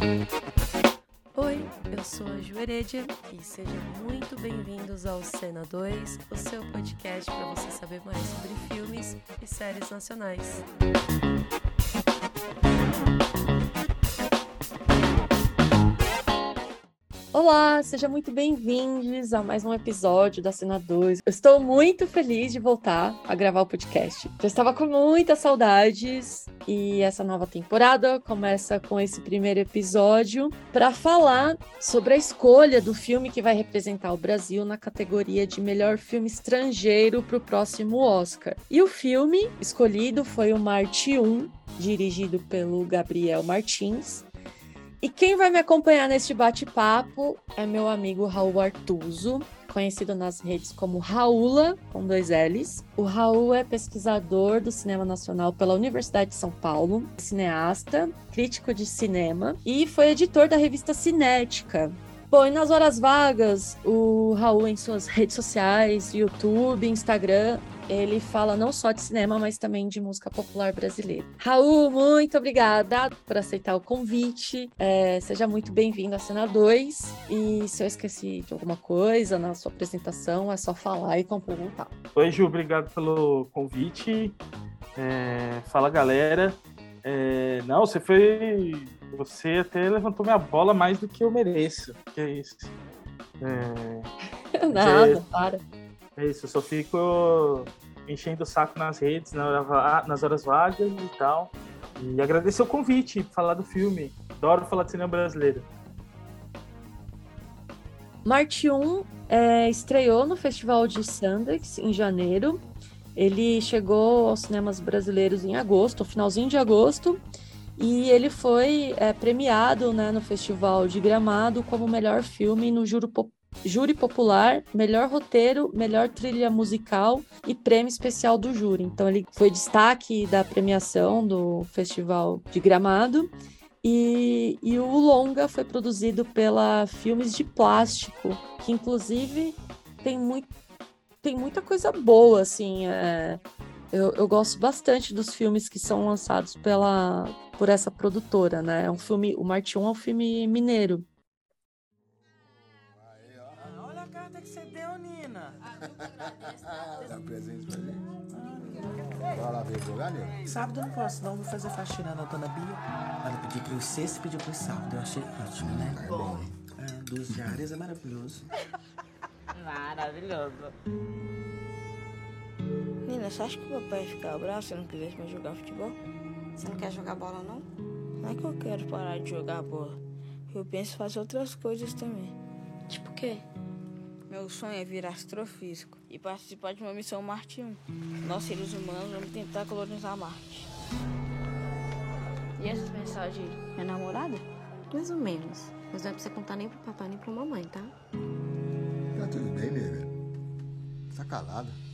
Oi, eu sou a Ju Heredia e sejam muito bem-vindos ao Cena 2, o seu podcast para você saber mais sobre filmes e séries nacionais. Olá, sejam muito bem-vindos a mais um episódio da Cena 2. Eu estou muito feliz de voltar a gravar o podcast. Eu estava com muitas saudades e essa nova temporada começa com esse primeiro episódio para falar sobre a escolha do filme que vai representar o Brasil na categoria de melhor filme estrangeiro para o próximo Oscar. E o filme escolhido foi o Marte 1, dirigido pelo Gabriel Martins, e quem vai me acompanhar neste bate-papo é meu amigo Raul Artuso, conhecido nas redes como Raula, com dois L's. O Raul é pesquisador do cinema nacional pela Universidade de São Paulo, cineasta, crítico de cinema e foi editor da revista Cinética. Bom, e nas horas vagas, o Raul em suas redes sociais, YouTube, Instagram, ele fala não só de cinema, mas também de música popular brasileira. Raul, muito obrigada por aceitar o convite. É, seja muito bem-vindo à Cena 2. E se eu esqueci de alguma coisa na sua apresentação, é só falar e complementar. Oi, Ju, obrigado pelo convite. É, fala, galera. É, não, você foi. Você até levantou minha bola mais do que eu mereço. Que é isso. É, Nada, para. É isso, eu só fico enchendo o saco nas redes, nas horas vagas e tal. E agradecer o convite, falar do filme. Adoro falar de cinema brasileiro. Marte 1 é, estreou no Festival de Sundance em janeiro. Ele chegou aos cinemas brasileiros em agosto, finalzinho de agosto, e ele foi é, premiado né, no Festival de Gramado como melhor filme no júri, júri popular, melhor roteiro, melhor trilha musical e prêmio especial do júri. Então ele foi destaque da premiação do Festival de Gramado. E, e o longa foi produzido pela Filmes de Plástico, que inclusive tem, tem muita coisa boa, assim. É, eu, eu gosto bastante dos filmes que são lançados pela, por essa produtora, né? É um filme, o Marte 1 é um filme mineiro. Dá presente pra gente. Vai lá ver? Sábado eu não posso, não. Vou fazer faxina na dona Bia. Ela pediu pro sexto e pediu pro sábado. Eu achei ótimo, né? É bom. É, duas diárias é maravilhoso. Maravilhoso. Nina, você acha que o papai ia ficar bravo se eu não quisesse mais jogar futebol? Você não quer jogar bola, não? Não é que eu quero parar de jogar bola. Eu penso em fazer outras coisas também. Tipo o quê? Meu sonho é virar astrofísico e participar de uma missão Marte 1. Nós, seres humanos, vamos tentar colonizar Marte. E essas mensagens? É namorada? Mais ou menos. Mas não é pra você contar nem pro papai nem pra mamãe, tá? Tá tudo bem, nega? Tá calada?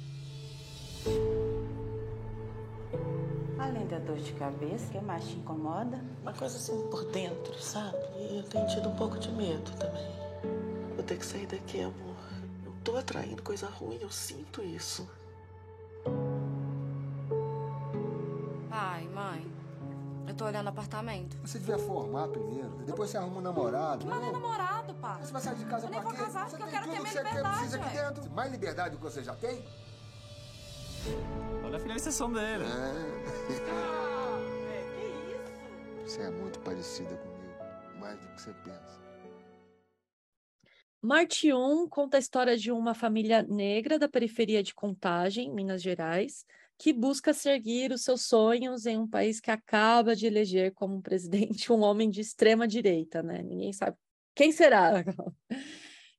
Além da dor de cabeça, o que mais te incomoda? Uma coisa assim por dentro, sabe? E eu tenho tido um pouco de medo também. Vou ter que sair daqui, amor. Eu tô atraindo coisa ruim, eu sinto isso. Pai, mãe, eu tô olhando apartamento. Você devia formar primeiro. Depois você arruma um namorado. Mas não é Não. namorado, pai. Você vai sair de casa Eu nem pra vou quê? casar você porque eu quero ter minha que você quer, liberdade, precisa aqui ué. dentro. Mais liberdade do que você já tem? Olha a finalização dele. Você é muito parecida comigo. Mais do que você pensa. Marte 1 conta a história de uma família negra da periferia de Contagem, Minas Gerais, que busca seguir os seus sonhos em um país que acaba de eleger como presidente um homem de extrema direita, né? Ninguém sabe quem será,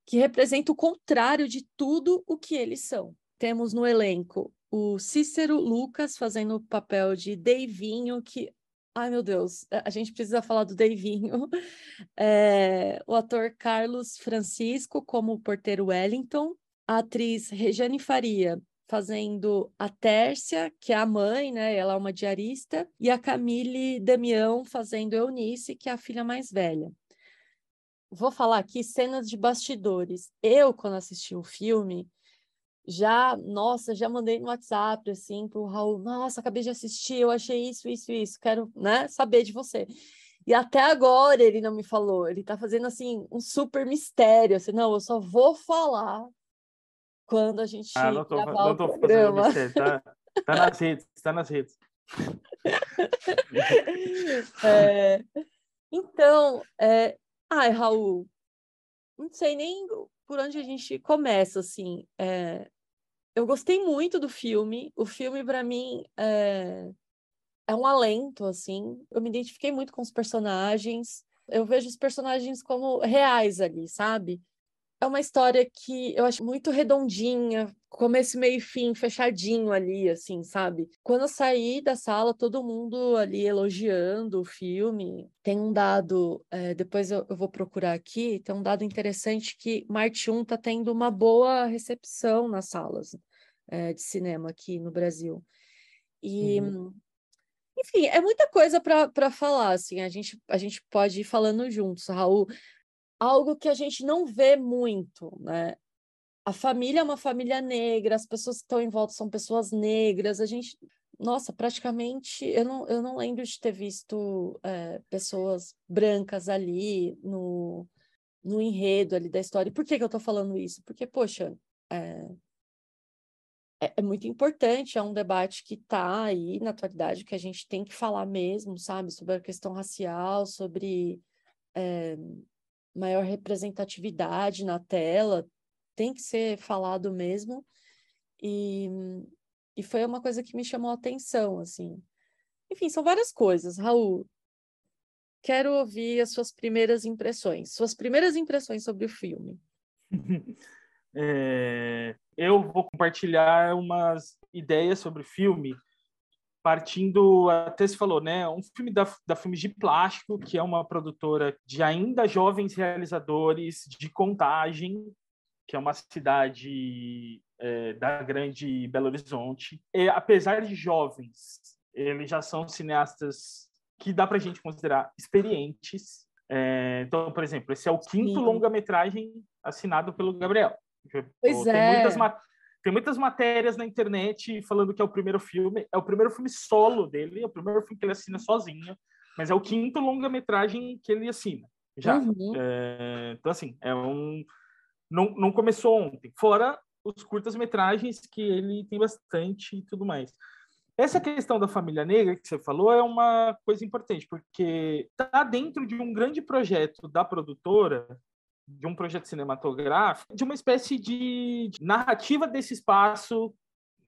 que representa o contrário de tudo o que eles são. Temos no elenco o Cícero Lucas fazendo o papel de Deivinho, que Ai, meu Deus, a gente precisa falar do Deivinho. É, o ator Carlos Francisco como o porteiro Wellington, a atriz Regiane Faria fazendo a Tércia, que é a mãe, né? Ela é uma diarista, e a Camille Damião fazendo Eunice, que é a filha mais velha. Vou falar aqui cenas de bastidores. Eu, quando assisti o filme, já, nossa, já mandei no WhatsApp, assim, pro Raul, nossa, acabei de assistir, eu achei isso, isso, isso, quero, né, saber de você. E até agora ele não me falou. Ele tá fazendo assim um super mistério. Assim, não, eu só vou falar quando a gente Ah, não tô, gravar não tô programa. mistério, tá, tá nas redes, tá nas redes. É, Então, é... ai, Raul, não sei nem por onde a gente começa, assim. É, Eu gostei muito do filme. O filme, para mim, é... é um alento, assim. Eu me identifiquei muito com os personagens. Eu vejo os personagens como reais ali, sabe? É uma história que eu acho muito redondinha, começo, meio e fim, fechadinho ali, assim, sabe? Quando eu saí da sala, todo mundo ali elogiando o filme. Tem um dado, eh, depois eu, eu vou procurar aqui, tem um dado interessante que Marte 1 tá tendo uma boa recepção nas salas, eh, de cinema aqui no Brasil. E, enfim, é muita coisa para falar, assim, a gente, a gente pode ir falando juntos, Raul algo que a gente não vê muito, né? A família é uma família negra, as pessoas que estão em volta são pessoas negras, a gente, nossa, praticamente, eu não, eu não lembro de ter visto é, pessoas brancas ali no, no enredo ali da história. E por que que eu tô falando isso? Porque, poxa, é, é, é muito importante, é um debate que está aí na atualidade, que a gente tem que falar mesmo, sabe, sobre a questão racial, sobre é, maior representatividade na tela, tem que ser falado mesmo. E, e foi uma coisa que me chamou a atenção, assim. Enfim, são várias coisas. Raul, quero ouvir as suas primeiras impressões, suas primeiras impressões sobre o filme. É, eu vou compartilhar umas ideias sobre o filme, partindo, até se falou, né? Um filme da, da Filmes de Plástico, que é uma produtora de ainda jovens realizadores de Contagem, que é uma cidade é, da grande Belo Horizonte. E, apesar de jovens, eles já são cineastas que dá para a gente considerar experientes. É, então, por exemplo, esse é o quinto longa-metragem assinado pelo Gabriel. Pois tem é. Muitas tem muitas matérias na internet falando que é o primeiro filme. É o primeiro filme solo dele, é o primeiro filme que ele assina sozinho. Mas é o quinto longa-metragem que ele assina. Já. Uhum. É, então, assim, é um. Não, não começou ontem. Fora os curtas-metragens que ele tem bastante e tudo mais. Essa questão da família negra que você falou é uma coisa importante, porque está dentro de um grande projeto da produtora, de um projeto cinematográfico, de uma espécie de, narrativa desse espaço,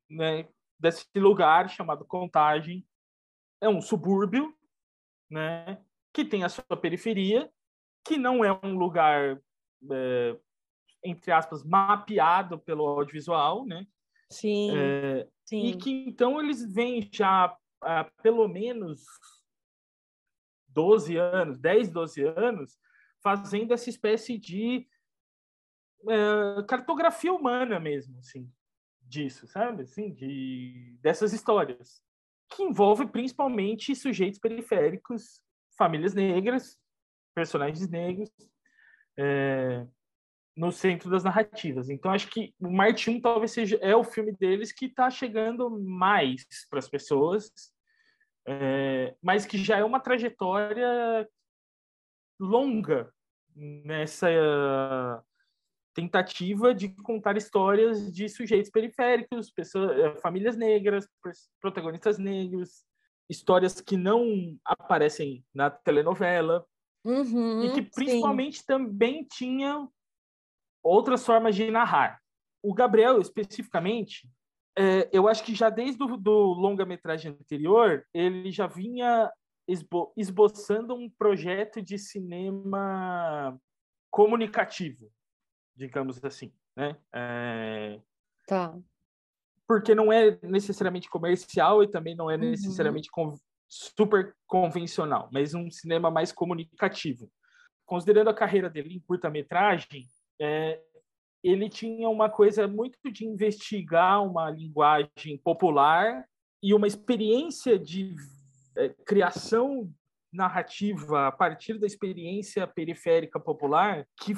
né, desse lugar chamado Contagem. É um subúrbio, né, que tem a sua periferia, que não é um lugar, é, entre aspas, mapeado pelo audiovisual, né? Sim, É, sim. e que então eles vêm já há pelo menos 12 anos, 10, 12 anos, fazendo essa espécie de é, cartografia humana mesmo, assim, disso, sabe? Assim, de, dessas histórias, que envolve principalmente sujeitos periféricos, famílias negras, personagens negros, é, no centro das narrativas. Então, acho que o Marte 1 talvez seja é o filme deles que está chegando mais para as pessoas, é, mas que já é uma trajetória longa nessa uh, tentativa de contar histórias de sujeitos periféricos, pessoas, uh, famílias negras, protagonistas negros, histórias que não aparecem na telenovela Uhum, e que sim. principalmente também tinham outras formas de narrar. O Gabriel, especificamente, é, eu acho que já desde o do longa-metragem anterior, ele já vinha esbo esboçando um projeto de cinema comunicativo, digamos assim, né? É, Tá. porque não é necessariamente comercial e também não é Uhum. necessariamente con- super convencional, mas um cinema mais comunicativo. Considerando a carreira dele em curta-metragem, é, ele tinha uma coisa muito de investigar uma linguagem popular e uma experiência de é, criação narrativa a partir da experiência periférica popular que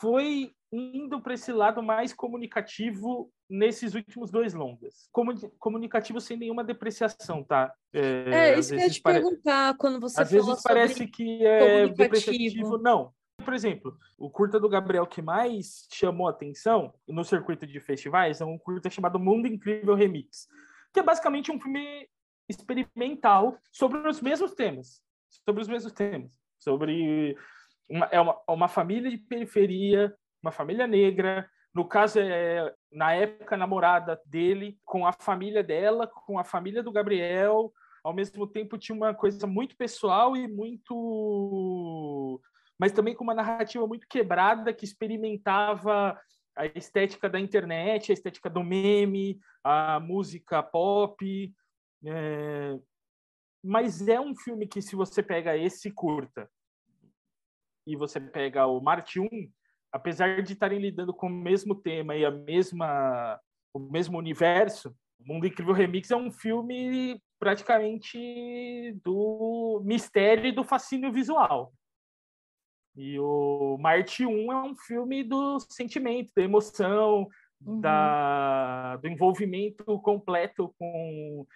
foi indo para esse lado mais comunicativo nesses últimos dois longas. Comuni comunicativo sem nenhuma depreciação, tá? É, isso que eu ia te pare... perguntar quando você Às vezes parece que é depreciativo. Não. Por exemplo, o curta do Gabriel que mais chamou atenção no circuito de festivais é um curta chamado Mundo Incrível Remix, que é basicamente um filme experimental sobre os mesmos temas. Sobre os mesmos temas. Sobre uma, é uma, uma família de periferia, uma família negra. No caso, é, na época, namorada dele, com a família dela, com a família do Gabriel. Ao mesmo tempo, tinha uma coisa muito pessoal e muito. Mas também com uma narrativa muito quebrada que experimentava a estética da internet, a estética do meme, a música pop. É... Mas é um filme que, se você pega esse curta e você pega o Marte 1, apesar de estarem lidando com o mesmo tema e a mesma o mesmo universo, o Mundo Incrível Remix é um filme praticamente do mistério e do fascínio visual. E o Marte 1 é um filme do sentimento, da emoção, uhum. da, do envolvimento completo com,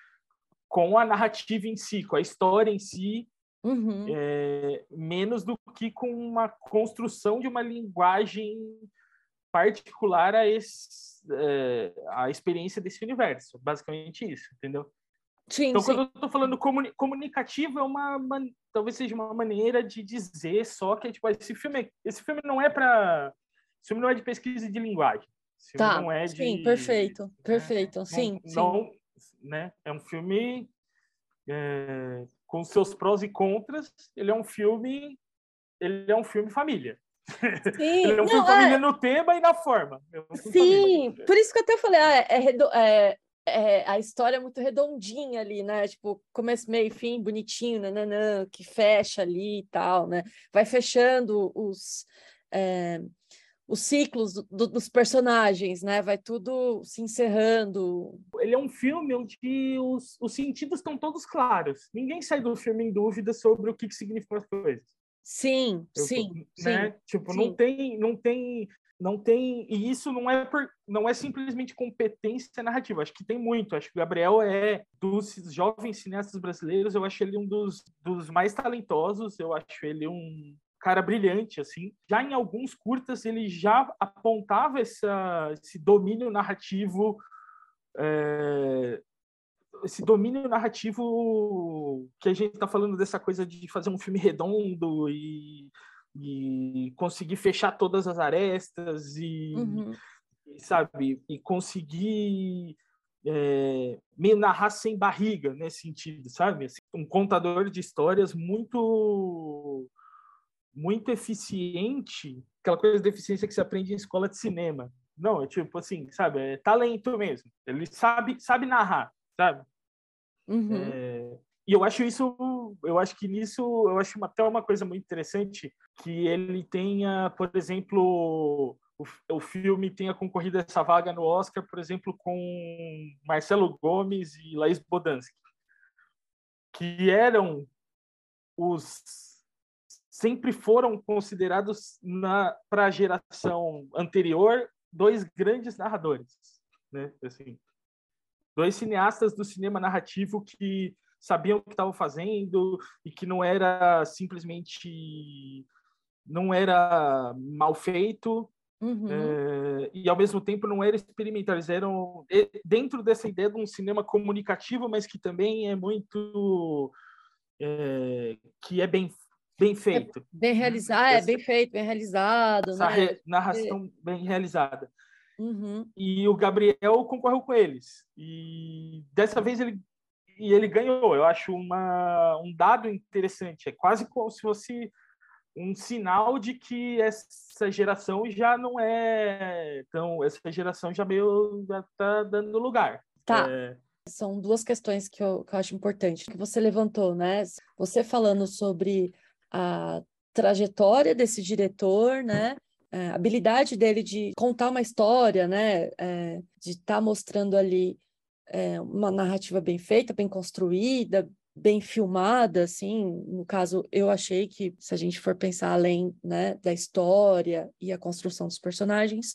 com a narrativa em si, com a história em si, Uhum. É, menos do que com uma construção de uma linguagem particular a, esse, é, a experiência desse universo. Basicamente isso, entendeu? Sim, então, sim. quando eu estou falando comuni comunicativo, é uma, uma, talvez seja uma maneira de dizer só que tipo, esse filme, esse filme não é para, esse filme não é de pesquisa de linguagem. Esse tá. não é de, sim, perfeito, né? perfeito, sim, não, sim. Né? É um filme é, com seus prós e contras, ele é um filme, ele é um filme família. Sim, ele é um não, filme família é... no tema e na forma. É Sim, família. por isso que eu até falei, ah, é, é, é, a história é muito redondinha ali, né? Tipo, começo, meio, fim, bonitinho, nananã, que fecha ali e tal, né? Vai fechando os, é, os ciclos do, do, dos personagens, né? Vai tudo se encerrando. Ele é um filme onde os, os sentidos estão todos claros. Ninguém sai do filme em dúvida sobre o que, que significam as coisas. Sim, Eu, sim, né? sim. Tipo, sim. não tem, não tem, não tem. E isso não é por, não é simplesmente competência narrativa. Acho que tem muito. Acho que o Gabriel é dos jovens cineastas brasileiros. Eu acho ele um dos, dos mais talentosos. Eu acho ele um cara brilhante, assim. Já em alguns curtas ele já apontava essa, esse domínio narrativo, é, esse domínio narrativo que a gente está falando dessa coisa de fazer um filme redondo e, e conseguir fechar todas as arestas e, uhum. e sabe e conseguir é, meio narrar sem barriga nesse sentido, sabe? Assim, um contador de histórias muito muito eficiente, aquela coisa de eficiência que se aprende em escola de cinema. Não, é tipo assim, sabe? É talento mesmo. Ele sabe, sabe narrar, sabe? Uhum. É, e eu acho isso, eu acho que nisso, eu acho até uma coisa muito interessante que ele tenha, por exemplo, o, o filme tenha concorrido essa vaga no Oscar, por exemplo, com Marcelo Gomes e Laís Bodansky, que eram os sempre foram considerados para a geração anterior dois grandes narradores, né? Assim, dois cineastas do cinema narrativo que sabiam o que estavam fazendo e que não era simplesmente não era mal feito uhum. é, e ao mesmo tempo não era experimental eles eram dentro dessa ideia de um cinema comunicativo mas que também é muito é, que é bem bem feito. É bem realizado, é bem feito, bem realizado. Essa né? narração é. bem realizada. Uhum. E o Gabriel concorreu com eles. E dessa vez ele e ele ganhou. Eu acho uma, um dado interessante. É quase como se fosse um sinal de que essa geração já não é então essa geração já meio já tá dando lugar. Tá. É... São duas questões que eu, que eu acho importante que você levantou, né? Você falando sobre a trajetória desse diretor, né? É, a habilidade dele de contar uma história, né? É, de estar tá mostrando ali é, uma narrativa bem feita, bem construída, bem filmada, assim, no caso, eu achei que, se a gente for pensar além, né, da história e a construção dos personagens,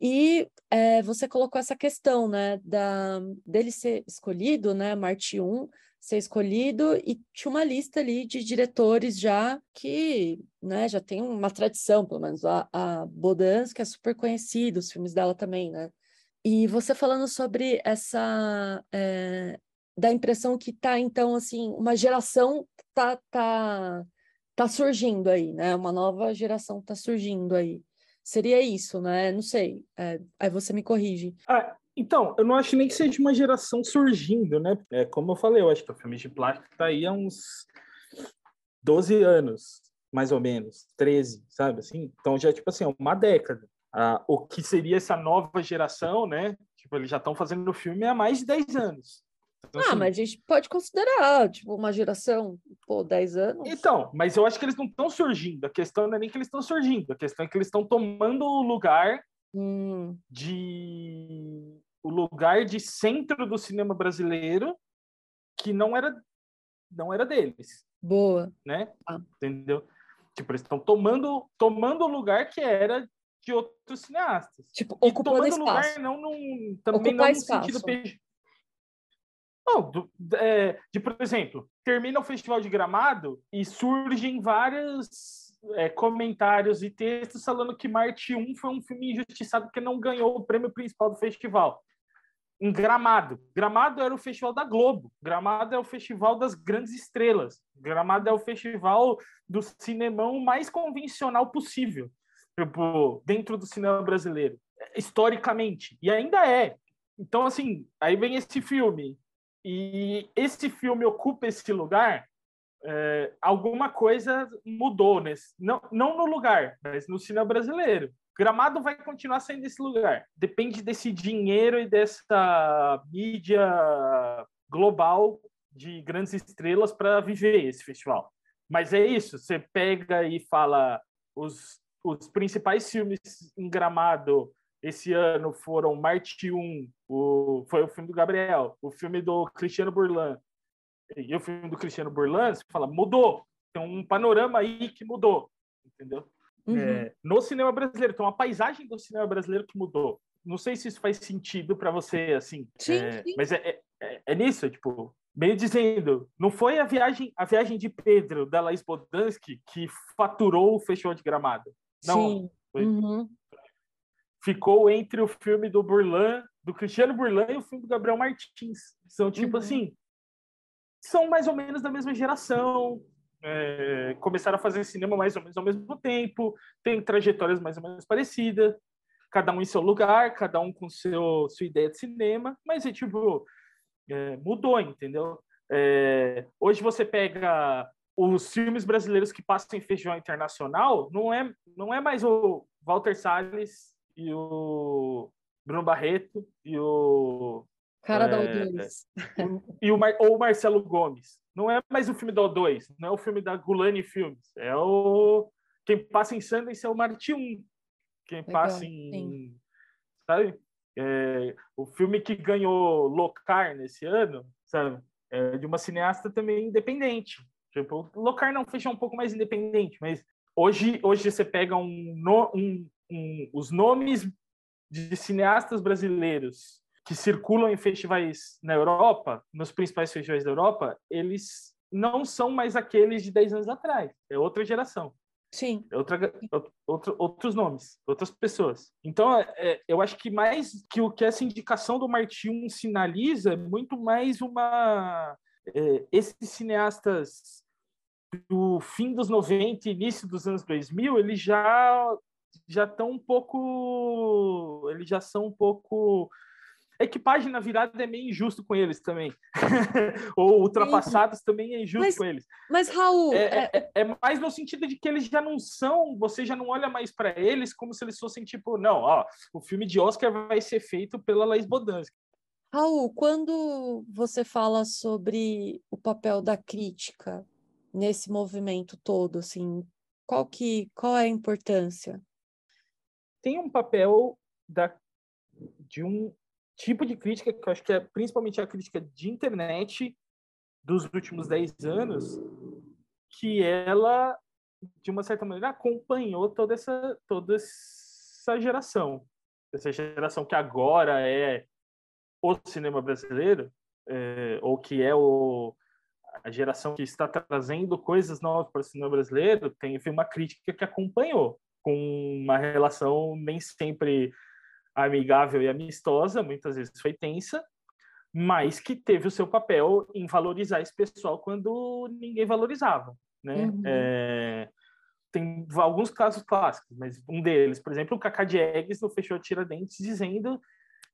e é, você colocou essa questão, né, da, dele ser escolhido, né, Marte 1, ser escolhido, e tinha uma lista ali de diretores já que, né, já tem uma tradição, pelo menos a, a Bodans, que é super conhecida, os filmes dela também, né, e você falando sobre essa, é, da impressão que tá, então, assim, uma geração tá, tá, tá surgindo aí, né, uma nova geração tá surgindo aí. Seria isso, né? Não sei. É, aí você me corrige. Ah, então, eu não acho nem que seja uma geração surgindo, né? É, como eu falei, eu acho que o filme de plástico está aí há uns 12 anos, mais ou menos, 13, sabe? Assim, então já, tipo assim, uma década. Ah, o que seria essa nova geração, né? Tipo, eles já estão fazendo o filme há mais de 10 anos. Então, ah, assim, mas a gente pode considerar, tipo, uma geração, pô, 10 anos. Então, mas eu acho que eles não estão surgindo. A questão não é nem que eles estão surgindo, a questão é que eles estão tomando o lugar hum. de o lugar de centro do cinema brasileiro que não era não era deles. Boa. Né? Ah. Entendeu? Tipo, eles estão tomando tomando o lugar que era de outros cineastas. Tipo, ocupando espaço. lugar não num, também Ocupar não no sentido não, do, é, de, por exemplo, termina o Festival de Gramado e surgem vários é, comentários e textos falando que Marte 1 foi um filme injustiçado porque não ganhou o prêmio principal do festival. Em Gramado. Gramado era o festival da Globo. Gramado é o festival das grandes estrelas. Gramado é o festival do cinemão mais convencional possível, tipo, dentro do cinema brasileiro, historicamente. E ainda é. Então, assim, aí vem esse filme, e esse filme ocupa esse lugar, é, alguma coisa mudou não, não no lugar, mas no cinema brasileiro. Gramado vai continuar sendo esse lugar. Depende desse dinheiro e dessa mídia global de grandes estrelas para viver esse festival. Mas é isso, você pega e fala os, os principais filmes em Gramado esse ano foram Marte 1, o, foi o filme do Gabriel, o filme do Cristiano Burlan. E o filme do Cristiano Burlan, você fala, mudou. Tem um panorama aí que mudou, entendeu? Uhum. É, no cinema brasileiro, tem uma paisagem do cinema brasileiro que mudou. Não sei se isso faz sentido para você, assim. Sim, é, sim. Mas é, é, é, nisso, tipo, meio dizendo, não foi a viagem, a viagem de Pedro da Laís Bodansky que faturou o Festival de Gramado. Não, sim. Foi, uhum ficou entre o filme do Burlan, do Cristiano Burlan e o filme do Gabriel Martins. São tipo uhum. assim, são mais ou menos da mesma geração, é, começaram a fazer cinema mais ou menos ao mesmo tempo, têm trajetórias mais ou menos parecidas, cada um em seu lugar, cada um com seu sua ideia de cinema, mas é tipo é, mudou, entendeu? É, hoje você pega os filmes brasileiros que passam em festival internacional, não é não é mais o Walter Salles e o Bruno Barreto e o. Cara é, da O2. E o Mar, ou o Marcelo Gomes. Não é mais o filme da O2, não é o filme da Gulani Filmes. É o. Quem passa em Sundance é o Marte 1. Quem Legal, passa em. Sim. Sabe? É, o filme que ganhou Locar nesse ano, sabe? É de uma cineasta também independente. Tipo, Locar não fecha um pouco mais independente, mas hoje, hoje você pega um, um, um, os nomes de cineastas brasileiros que circulam em festivais na Europa, nos principais festivais da Europa, eles não são mais aqueles de 10 anos atrás. É outra geração. Sim. É outra, outro, outros nomes, outras pessoas. Então, é, eu acho que mais que o que essa indicação do Martin sinaliza é muito mais uma. É, esses cineastas do fim dos 90 início dos anos 2000, eles já já estão um pouco. Eles já são um pouco. É que página virada é meio injusto com eles também. Ou ultrapassados Sim. também é injusto mas, com eles. Mas, Raul. É, é... É, é, mais no sentido de que eles já não são, você já não olha mais para eles como se eles fossem tipo, não, ó, o filme de Oscar vai ser feito pela Laís Bodansky. Raul, quando você fala sobre o papel da crítica nesse movimento todo, assim, qual que qual é a importância? tem um papel da, de um tipo de crítica que eu acho que é principalmente a crítica de internet dos últimos 10 anos que ela, de uma certa maneira, acompanhou toda essa, toda essa geração. Essa geração que agora é o cinema brasileiro, é, ou que é o, a geração que está trazendo coisas novas para o cinema brasileiro, tem uma crítica que acompanhou, com uma relação nem sempre amigável e amistosa, muitas vezes foi tensa, mas que teve o seu papel em valorizar esse pessoal quando ninguém valorizava, né? Uhum. É, tem alguns casos clássicos, mas um deles, por exemplo, o Cacá Diegues no Fechou Tiradentes dizendo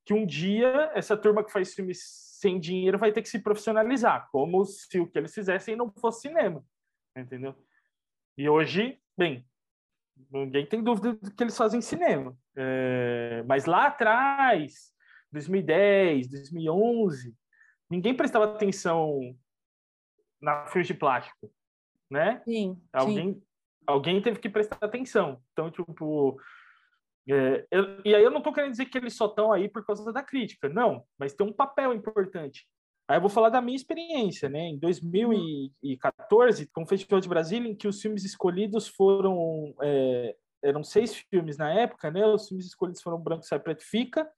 que um dia essa turma que faz filmes sem dinheiro vai ter que se profissionalizar, como se o que eles fizessem não fosse cinema, entendeu? E hoje, bem, ninguém tem dúvida de que eles fazem cinema, é, mas lá atrás 2010, 2011, ninguém prestava atenção na fio de plástico, né? Sim. Alguém, sim. alguém teve que prestar atenção. Então, tipo, é, eu, e aí eu não estou querendo dizer que eles só estão aí por causa da crítica, não, mas tem um papel importante. Aí eu vou falar da minha experiência, né? Em 2014, com o Festival de Brasília, em que os filmes escolhidos foram é, eram seis filmes na época, né? Os filmes escolhidos foram Branco Sai Preto Fica,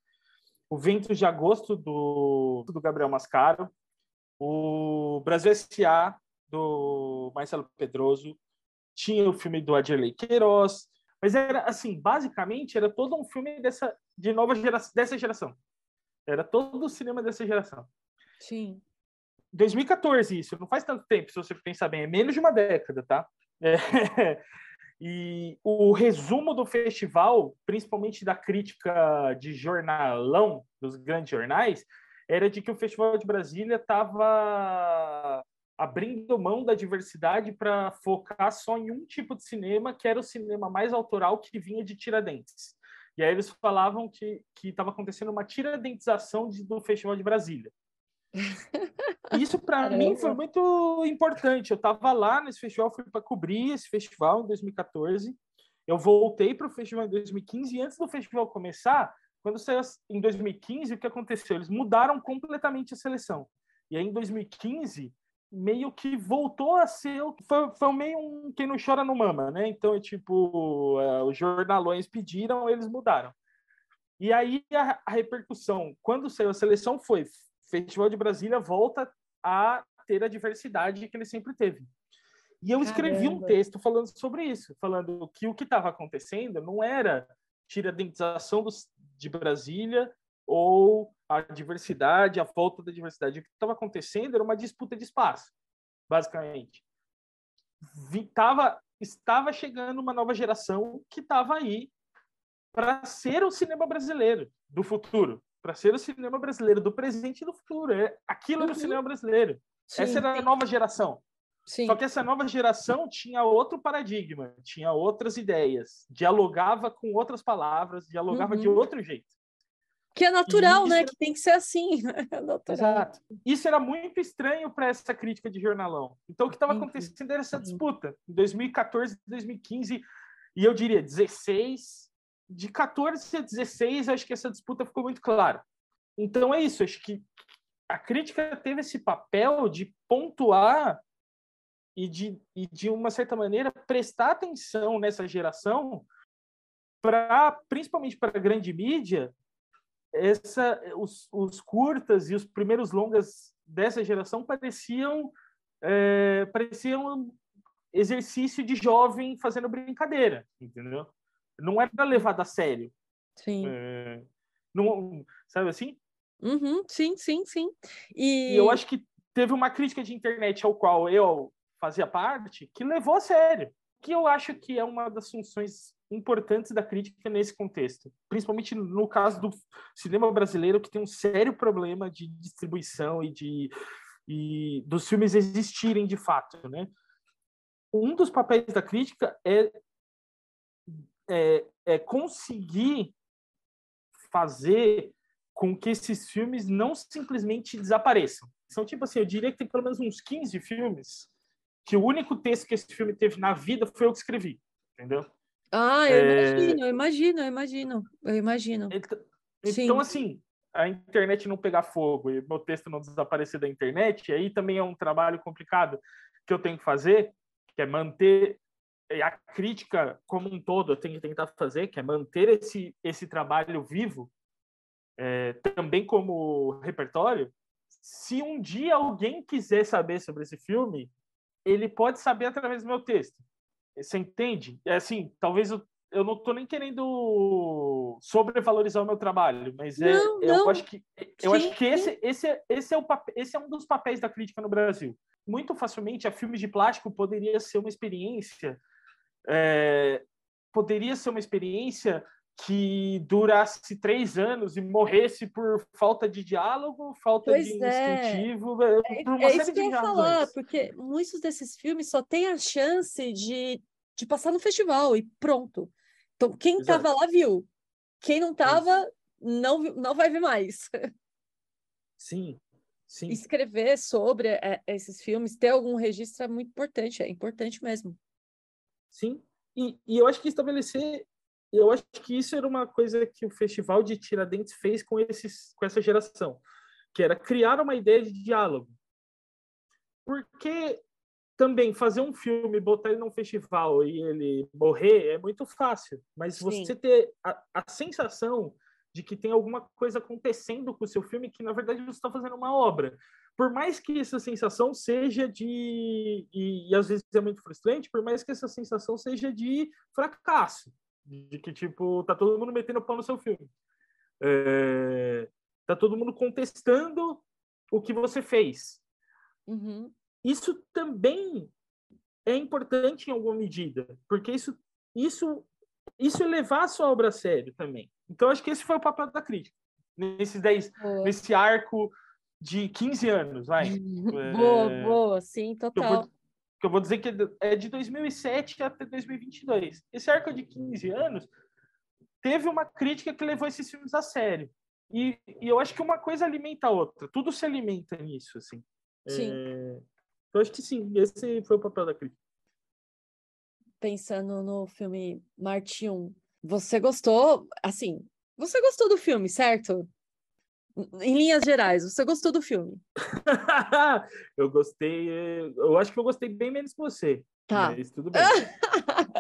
o Ventos de Agosto, do, do Gabriel Mascaro, o Brasil S.A., do Marcelo Pedroso, tinha o filme do Adirley Queiroz, mas era assim, basicamente era todo um filme dessa de nova geração, dessa geração. Era todo o cinema dessa geração. Sim. 2014 isso, não faz tanto tempo, se você pensar bem, é menos de uma década, tá? É, E o resumo do festival, principalmente da crítica de jornalão, dos grandes jornais, era de que o Festival de Brasília estava abrindo mão da diversidade para focar só em um tipo de cinema, que era o cinema mais autoral que vinha de Tiradentes. E aí eles falavam que estava acontecendo uma tiradentização de, do Festival de Brasília. Isso para mim foi muito importante. Eu estava lá nesse festival, fui para cobrir esse festival em 2014. Eu voltei para o festival em 2015 e antes do festival começar, quando saiu em 2015, o que aconteceu? Eles mudaram completamente a seleção. E aí em 2015 meio que voltou a ser foi, foi meio um quem não chora não mama, né? Então é tipo é, os jornalões pediram, eles mudaram. E aí a, a repercussão quando saiu a seleção foi Festival de Brasília volta a ter a diversidade que ele sempre teve. E eu escrevi Caramba. um texto falando sobre isso, falando que o que estava acontecendo não era tiradentização de Brasília ou a diversidade, a volta da diversidade. O que estava acontecendo era uma disputa de espaço, basicamente. Vi, tava, estava chegando uma nova geração que estava aí para ser o cinema brasileiro do futuro para ser o cinema brasileiro do presente e do futuro. É, aquilo era o uhum. cinema brasileiro. Sim, essa era a nova geração. Sim. Só que essa nova geração tinha outro paradigma, tinha outras ideias, dialogava com outras palavras, dialogava uhum. de outro jeito. Que é natural, né? Era... Que tem que ser assim. É Exato. Isso era muito estranho para essa crítica de jornalão. Então, o que estava acontecendo era essa disputa. Em 2014, 2015, e eu diria 16, de 14 a 16, acho que essa disputa ficou muito clara. Então é isso, acho que a crítica teve esse papel de pontuar e de, e de uma certa maneira, prestar atenção nessa geração para, principalmente para a grande mídia, essa, os, os, curtas e os primeiros longas dessa geração pareciam, é, pareciam exercício de jovem fazendo brincadeira, entendeu? Não era levado a sério. Sim. É, não, sabe assim? Uhum, sim, sim, sim. E... e... eu acho que teve uma crítica de internet ao qual eu fazia parte que levou a sério. Que eu acho que é uma das funções importantes da crítica nesse contexto, principalmente no caso do cinema brasileiro que tem um sério problema de distribuição e de e dos filmes existirem de fato, né? Um dos papéis da crítica é é, é conseguir fazer com que esses filmes não simplesmente desapareçam. São tipo assim, eu diria que tem pelo menos uns 15 filmes que o único texto que esse filme teve na vida foi eu que escrevi, entendeu? Ah, eu é... imagino, eu imagino, eu imagino, eu imagino. Então, então assim, a internet não pegar fogo e meu texto não desaparecer da internet, aí também é um trabalho complicado que eu tenho que fazer, que é manter a crítica como um todo, eu tenho que tentar fazer, que é manter esse, esse trabalho vivo, é, também como repertório. Se um dia alguém quiser saber sobre esse filme, ele pode saber através do meu texto. Você entende? É assim, talvez eu eu não estou nem querendo sobrevalorizar o meu trabalho, mas é, não, eu acho que eu sim, acho que esse, esse, é, esse, é o, esse é um dos papéis da crítica no Brasil. Muito facilmente, a filme de plástico poderia ser uma experiência, é, poderia ser uma experiência que durasse três anos e morresse por falta de diálogo, falta pois de é. incentivo, é, é série isso que eu ia falar, porque muitos desses filmes só têm a chance de, de passar no festival e pronto. Então, quem estava lá viu. Quem não estava, não, vi- não vai ver mais. Sim, sim. Escrever sobre é, esses filmes, ter algum registro é muito importante, é importante mesmo. Sim, e, e eu acho que estabelecer, eu acho que isso era uma coisa que o Festival de Tiradentes fez com, esses, com essa geração, que era criar uma ideia de diálogo. Porque também fazer um filme, botar ele num festival e ele morrer é muito fácil, mas Sim. você ter a, a sensação de que tem alguma coisa acontecendo com o seu filme que na verdade você está fazendo uma obra. Por mais que essa sensação seja de e, e às vezes é muito frustrante, por mais que essa sensação seja de fracasso, de que tipo tá todo mundo metendo pau no seu filme, é, tá todo mundo contestando o que você fez. Uhum. Isso também é importante em alguma medida, porque isso isso isso é levar a sua obra a sério também. Então acho que esse foi o papel da crítica nesses 10 Boa. nesse arco de 15 anos, vai. Boa, É, boa, sim, que eu total. vou, eu vou dizer que é de 2007 até 2022. Esse arco de 15 anos teve uma crítica que levou esses filmes a sério. E, e eu acho que uma coisa alimenta a outra. Tudo se alimenta nisso, assim. Sim. É, eu acho que sim, esse foi o papel da crítica. Pensando no filme Marte 1, você gostou, assim, você gostou do filme, certo? Em linhas gerais, você gostou do filme? eu gostei, eh, eu acho que eu gostei bem menos que você. Tá. Mas tudo bem.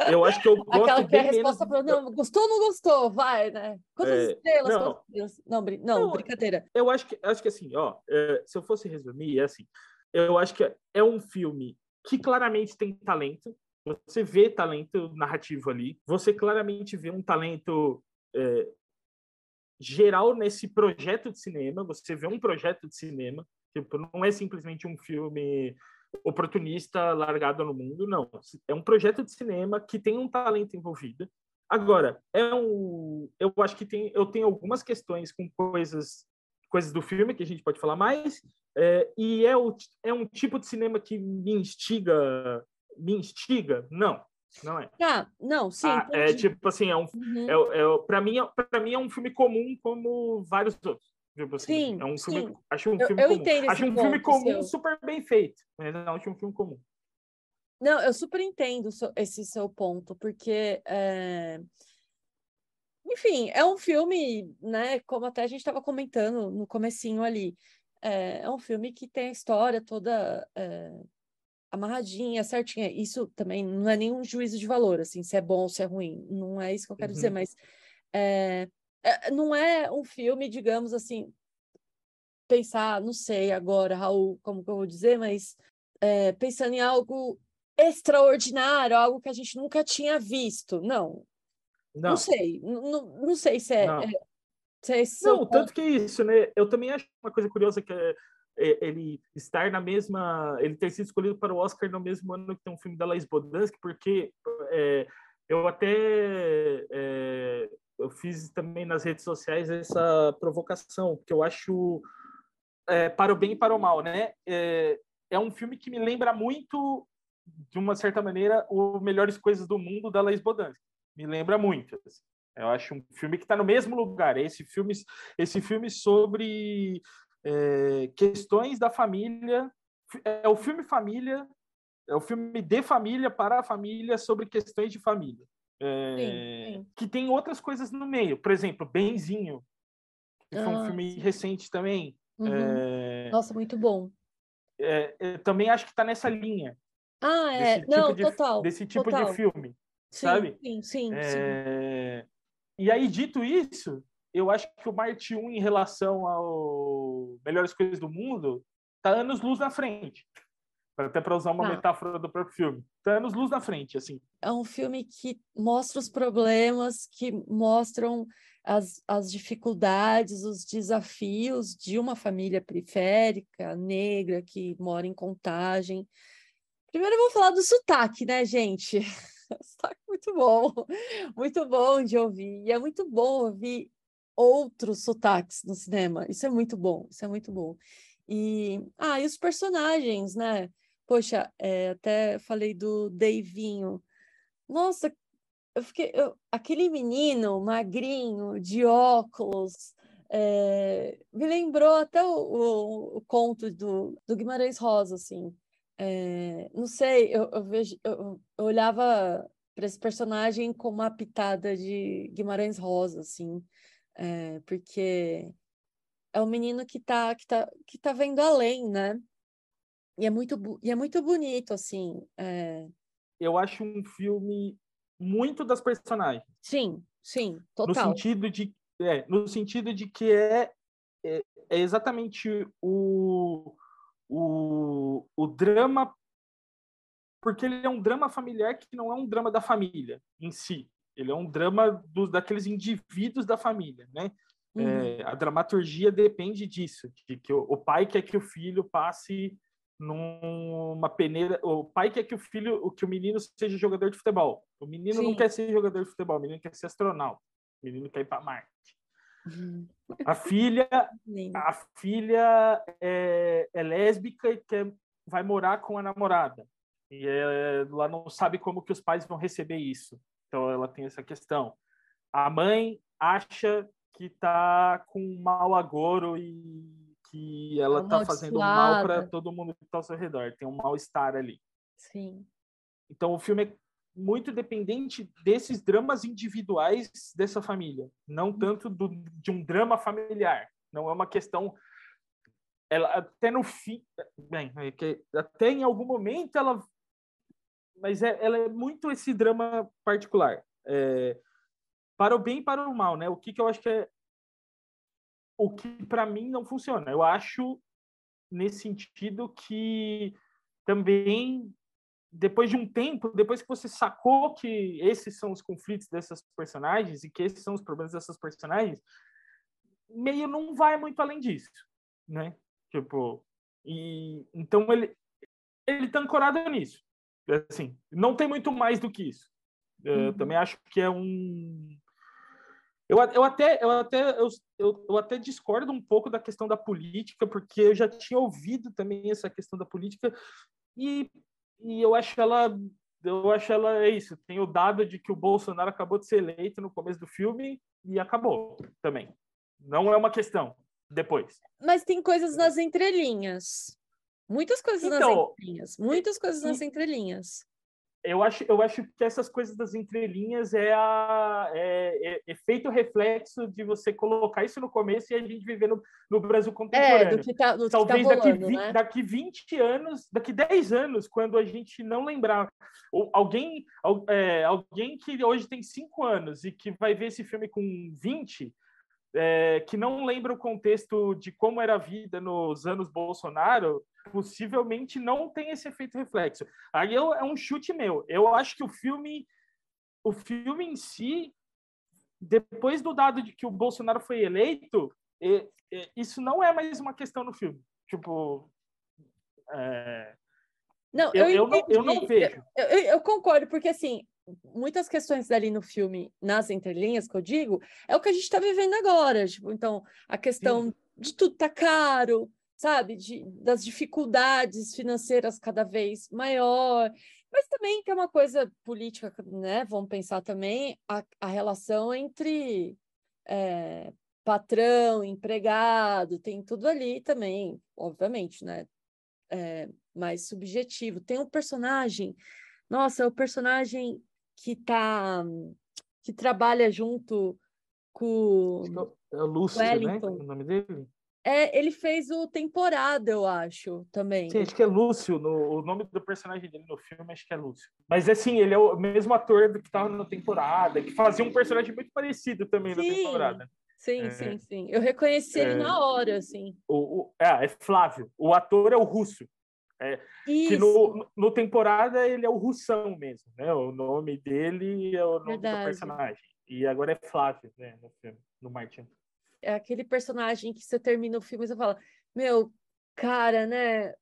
Eu acho que eu gosto Aquela que é a bem menos. resposta para não, gostou ou não gostou? Vai, né? Quantas É, estrelas? não. Quantas? Não, brin- não, Não, brincadeira. Eu acho que, acho que assim, ó, é, se eu fosse resumir, é assim, eu acho que é um filme que claramente tem talento. Você vê talento narrativo ali. Você claramente vê um talento é, geral nesse projeto de cinema. Você vê um projeto de cinema. Tipo, não é simplesmente um filme oportunista largado no mundo, não. É um projeto de cinema que tem um talento envolvido. Agora, é um, eu acho que tem, eu tenho algumas questões com coisas, coisas do filme que a gente pode falar mais, é, e é, o, é um tipo de cinema que me instiga, me instiga? Não, não é. Tá, não, sim. Ah, é tipo assim, é um, Uhum. é, é, para mim, para mim é um filme comum como vários outros. Tipo assim, Sim, é um filme, sim. acho um Eu- filme eu comum. entendo acho um filme comum seu. super bem feito, mas não acho um filme comum. Não, eu super entendo esse seu ponto, porque, é, enfim, é um filme, né, como até a gente estava comentando no comecinho ali, é, é um filme que tem a história toda é, amarradinha, certinha. Isso também não é nenhum juízo de valor, assim, se é bom ou se é ruim, não é isso que eu quero dizer, Uhum. mas é, é, não é um filme, digamos assim, pensar, não sei agora, Raul, como que eu vou dizer, mas é, pensando em algo extraordinário, algo que a gente nunca tinha visto. Não, não, Não, sei, não, não sei se é, Não. é- se é Não, tanto que é isso, né? Eu também acho uma coisa curiosa que é, ele estar na mesma, ele ter sido escolhido para o Oscar no mesmo ano que tem um filme da Laís Bodansky, porque é, eu até é, eu fiz também nas redes sociais essa provocação, que eu acho é, para o bem e para o mal, né? É, é um filme que me lembra muito, de uma certa maneira, o Melhores Coisas do Mundo da Laís Bodansky. Me lembra muito. assim. Eu acho um filme que está no mesmo lugar. É Esse filme, esse filme sobre é, questões da família. É o filme família, é o filme de família para a família sobre questões de família. É, Sim, sim. Que tem outras coisas no meio. Por exemplo, Benzinho, que foi um Ah, filme sim. recente também. Uhum. É, Nossa, muito bom. é, é, também acho que está nessa linha Ah, é. desse Não, tipo de, total. desse tipo total. de filme, Sim, sabe? Sim, sim, sim. É, E aí, dito isso, eu acho que o Marte 1, em relação ao Melhores Coisas do Mundo, tá anos-luz na frente. Até para usar uma Tá. metáfora do próprio filme. Tá anos-luz na frente, assim. É um filme que mostra os problemas, que mostram as, as dificuldades, os desafios de uma família periférica, negra, que mora em Contagem. Primeiro eu vou falar do sotaque, né, gente? Sotaque muito bom, muito bom de ouvir. E é muito bom ouvir outros sotaques no cinema. Isso é muito bom, isso é muito bom. E, ah, e os personagens, né? Poxa, é, até falei do Davinho. Nossa, eu fiquei. eu- aquele menino magrinho, de óculos, é, me lembrou até o, o, o conto do, do Guimarães Rosa, assim. É, não sei, eu, eu vejo, eu, eu olhava para esse personagem com uma pitada de Guimarães Rosa, assim, é, porque é um menino que tá, que tá, que tá vendo além, né? E é muito, e é muito bonito, assim. é, Eu acho um filme muito das personagens. Sim, sim, No total. sentido de, é, no sentido de que é, é, é exatamente o, o, o drama, porque ele é um drama familiar que não é um drama da família em si. Ele é um drama dos, daqueles indivíduos da família, né? Uhum. É, a dramaturgia depende disso, de que o, o pai quer que o filho passe numa peneira, o pai quer que o filho, o que o menino seja jogador de futebol. O menino não Sim. quer ser jogador de futebol, o menino quer ser astronauta. O menino quer ir para Marte. Uhum. A filha, a filha é, é lésbica e quer, vai morar com a namorada. E é, ela não sabe como que os pais vão receber isso. Então ela tem essa questão. A mãe acha que tá com um mau agouro e que ela Tá tá fazendo mal para todo mundo que está ao seu redor. Tem um mal-estar ali. Sim. Então o filme é muito dependente desses dramas individuais dessa família, não tanto do, de um drama familiar. Não é uma questão. Ela até no fim, bem, é até em algum momento ela, mas é, ela é muito esse drama particular, É, para o bem e para o mal, né? O que, que eu acho que é o que para mim não funciona. Eu acho nesse sentido que também depois de um tempo, depois que você sacou que esses são os conflitos dessas personagens e que esses são os problemas dessas personagens, meio não vai muito além disso, né? Tipo, e então ele ele tá ancorado nisso. Assim, não tem muito mais do que isso. Eu Uhum. também acho que é um eu, eu até eu até eu, eu, eu até discordo um pouco da questão da política, porque eu já tinha ouvido também essa questão da política e e eu acho ela eu acho ela é isso tem o dado de que o Bolsonaro acabou de ser eleito no começo do filme e acabou também não é uma questão depois Mas tem coisas nas entrelinhas. Muitas coisas nas Então, entrelinhas. Muitas coisas nas entrelinhas. eu acho eu acho que essas coisas das entrelinhas é a é, é efeito reflexo de você colocar isso no começo e a gente viver no, no Brasil É, contemporâneo do que tá, do que tá talvez daqui, rolando, vi- né? daqui 20 anos, daqui 10 anos, quando a gente não lembrar, ou alguém, al- é, alguém que hoje tem 5 anos e que vai ver esse filme com 20, é, que não lembra o contexto de como era a vida nos anos Bolsonaro, possivelmente não tem esse efeito reflexo. Aí eu- é um chute meu. Eu acho que o filme, o filme em si, depois do dado de que o Bolsonaro foi eleito, é- é- isso não é mais uma questão no filme. Tipo, é, Não, eu, eu, eu não, eu não vejo. Eu, eu- concordo, porque assim, muitas questões dali no filme, nas entrelinhas que eu digo, é o que a gente está vivendo agora. Tipo, então, a questão de tudo tá caro, sabe? De, das dificuldades financeiras cada vez maior. Mas também tem uma coisa política, né? Vamos pensar também a, a relação entre eh, patrão, empregado, tem tudo ali também, obviamente, né? É, mais subjetivo. Tem um personagem, nossa, é o personagem que tá que trabalha junto com é o- É o Lúcio, Wellington. né? O nome dele? É, ele fez o Temporada, eu acho, também. Sim, acho que é Lúcio. no- o nome do personagem dele no filme acho que é Lúcio. Mas assim, ele é o mesmo ator do que tava na temporada, que fazia um personagem muito parecido também na Sim. temporada. Sim, É. sim, sim. Eu reconheci ele É. na hora, assim. O, o- é, é Flávio. O ator é o Russo. Que Isso, no, no temporada ele é o Russão mesmo, né? O nome dele é o nome Verdade. do personagem. E agora é Flávio, né? No filme, no Martin. É aquele personagem que você termina o filme e você fala, meu, cara, né?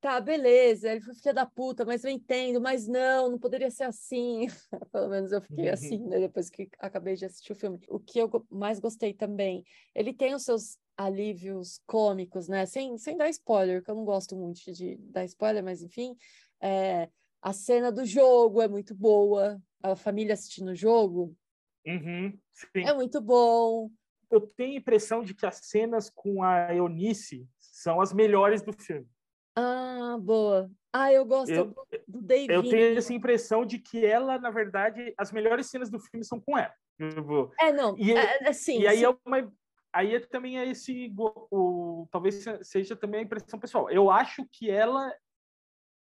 Tá, beleza, ele foi filha da puta, mas eu entendo, mas não, não poderia ser assim. Pelo menos eu fiquei assim, né, depois que acabei de assistir o filme. O que eu mais gostei também, ele tem os seus alívios cômicos, né? Sem, sem dar spoiler, que eu não gosto muito de dar spoiler, mas enfim, é, a cena do jogo é muito boa, a família assistindo o jogo Uhum, é muito bom. Eu tenho a impressão de que as cenas com a Eunice são as melhores do filme. Ah, boa. Ah, eu gosto Eu- do, do Davinho. Eu tenho essa impressão de que ela, na verdade, as melhores cenas do filme são com ela. Tipo, É, não, E- é, é, sim, e aí sim. é uma. Aí é também é esse. O, talvez se- seja também a impressão pessoal. Eu acho que ela.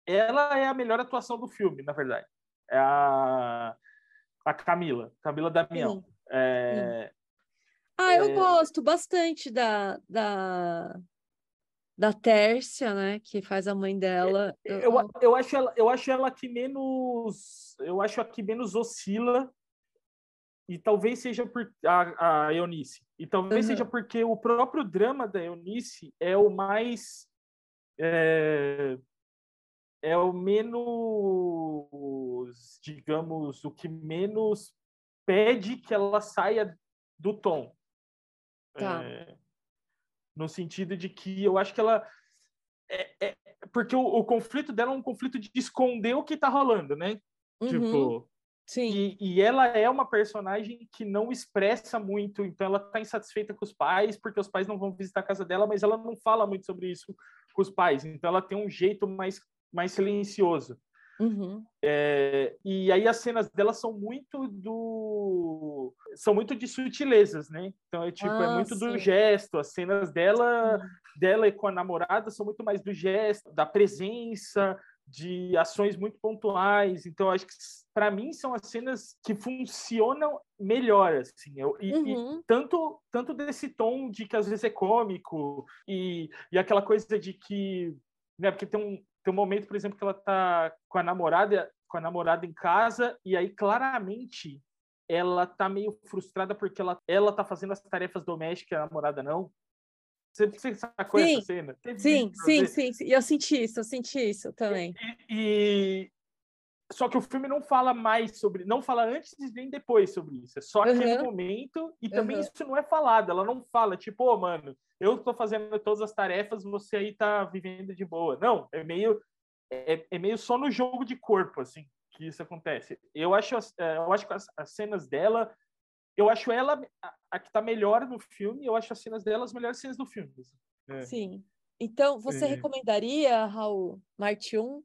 Ela é a melhor atuação do filme, na verdade. É a. A Camila, Camila Damião. Sim. É, Ah, eu é- gosto bastante da, da, da Tércia, né, que faz a mãe dela. Eu- eu, eu, acho ela, eu acho ela que menos. Eu acho a que menos oscila. E talvez seja por a, a Eunice. E talvez Uhum. seja porque o próprio drama da Eunice é o mais. É, é o menos. Digamos, o que menos pede que ela saia do tom. Tá. É, no sentido de que eu acho que ela. É, é- porque o, o conflito dela é um conflito de esconder o que tá rolando, né? Uhum, Tipo, sim, e, e ela é uma personagem que não expressa muito, então ela tá insatisfeita com os pais, porque os pais não vão visitar a casa dela, mas ela não fala muito sobre isso com os pais, então ela tem um jeito mais, mais silencioso. Uhum, É, e aí as cenas dela são muito do são muito de sutilezas, né? Então é tipo é Ah, muito do sim. gesto. As cenas dela dela e com a namorada são muito mais do gesto, da presença, de ações muito pontuais. Então acho que para mim são as cenas que funcionam melhor assim. Eu, e, e uhum, tanto tanto desse tom de que às vezes é cômico e, e aquela coisa de que né porque tem um tem um momento por exemplo que ela tá com a namorada com a namorada em casa e aí claramente ela tá meio frustrada porque ela ela tá fazendo as tarefas domésticas e a namorada não você, você sacou Sim, essa cena Teve sim, sim, sim, sim. Eu senti isso, eu senti isso também. E, e- só que o filme não fala mais sobre, não fala antes nem depois sobre isso. É só aquele Uhum. momento e também Uhum. isso não é falado. Ela não fala tipo, ô mano, eu tô fazendo todas as tarefas, você aí tá vivendo de boa. Não, é meio é, é meio só no jogo de corpo assim que isso acontece. Eu acho é, eu acho que as, as cenas dela eu acho ela a, a que tá melhor no filme, eu acho as cenas dela as melhores cenas do filme. assim. É. Sim. Então, você É. recomendaria, Raul, Marte 1?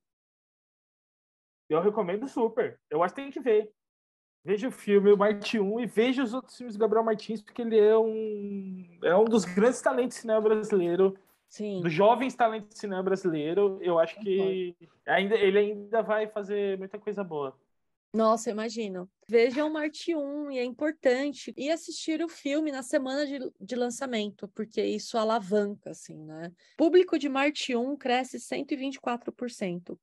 Eu recomendo super. Eu acho que tem que ver. Veja o filme, o Marte 1, e veja os outros filmes do Gabriel Martins, porque ele é um, é um dos grandes talentos do cinema brasileiro, Sim. dos jovens talentos do cinema brasileiro. Eu acho que ainda, ele ainda vai fazer muita coisa boa. Nossa, imagino. Vejam Marte 1 e é importante. E assistir o filme na semana de, de lançamento, porque isso alavanca, assim, né? Público de Marte 1 cresce 124%.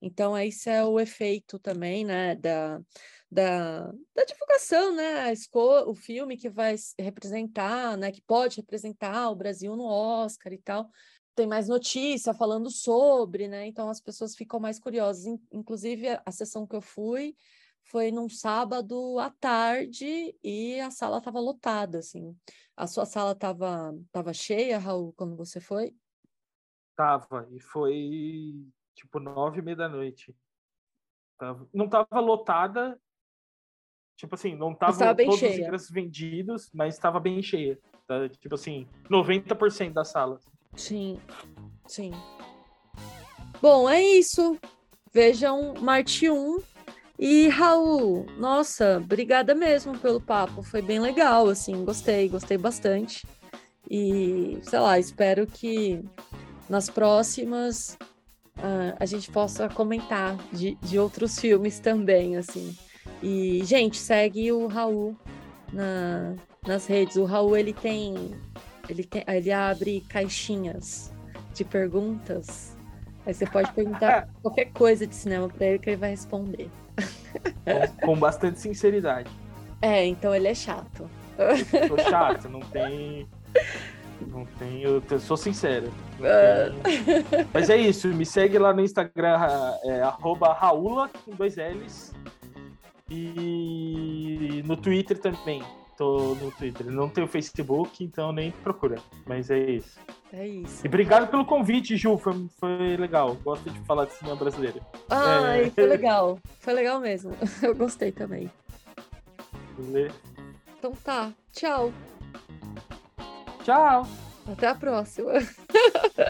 Então, esse é o efeito também, né, da, da, da divulgação, né? O filme que vai representar, né, que pode representar o Brasil no Oscar e tal. Tem mais notícia falando sobre, né? Então as pessoas ficam mais curiosas. In- Inclusive, a, sessão que eu fui foi num sábado à tarde e a sala estava lotada, assim. A sua sala estava tava cheia, Raul, quando você foi? Tava, e foi tipo nove e meia da noite. Tava- não tava lotada, tipo assim, não tava tava todos os cheia. ingressos vendidos, mas estava bem cheia. tá? Tipo assim, 90% da sala. Sim, sim. Bom, é isso. Vejam Marte 1 E Raul, nossa, obrigada mesmo pelo papo, foi bem legal, assim, gostei, gostei bastante. E, sei lá, espero que nas próximas uh, a gente possa comentar de, de outros filmes também, assim. E, gente, segue o Raul na, nas redes. O Raul, ele tem, ele tem. Ele abre caixinhas de perguntas. Aí você pode perguntar qualquer coisa de cinema para ele que ele vai responder. Com, com bastante sinceridade. É, então ele é chato. Tô chato, não tem. Não tem, eu sou sincero. Tem... Mas é isso, me segue lá no Instagram, é, Raula, com dois L's. E no Twitter também. Tô no Twitter. Não tenho Facebook, então nem procura. Mas é isso. É isso. E obrigado pelo convite, Ju. Foi, foi legal. Gosto de falar de cinema brasileiro. Ai, é... foi legal. Foi legal mesmo. Eu gostei também. Beleza. Então tá. Tchau. Tchau. Até a próxima.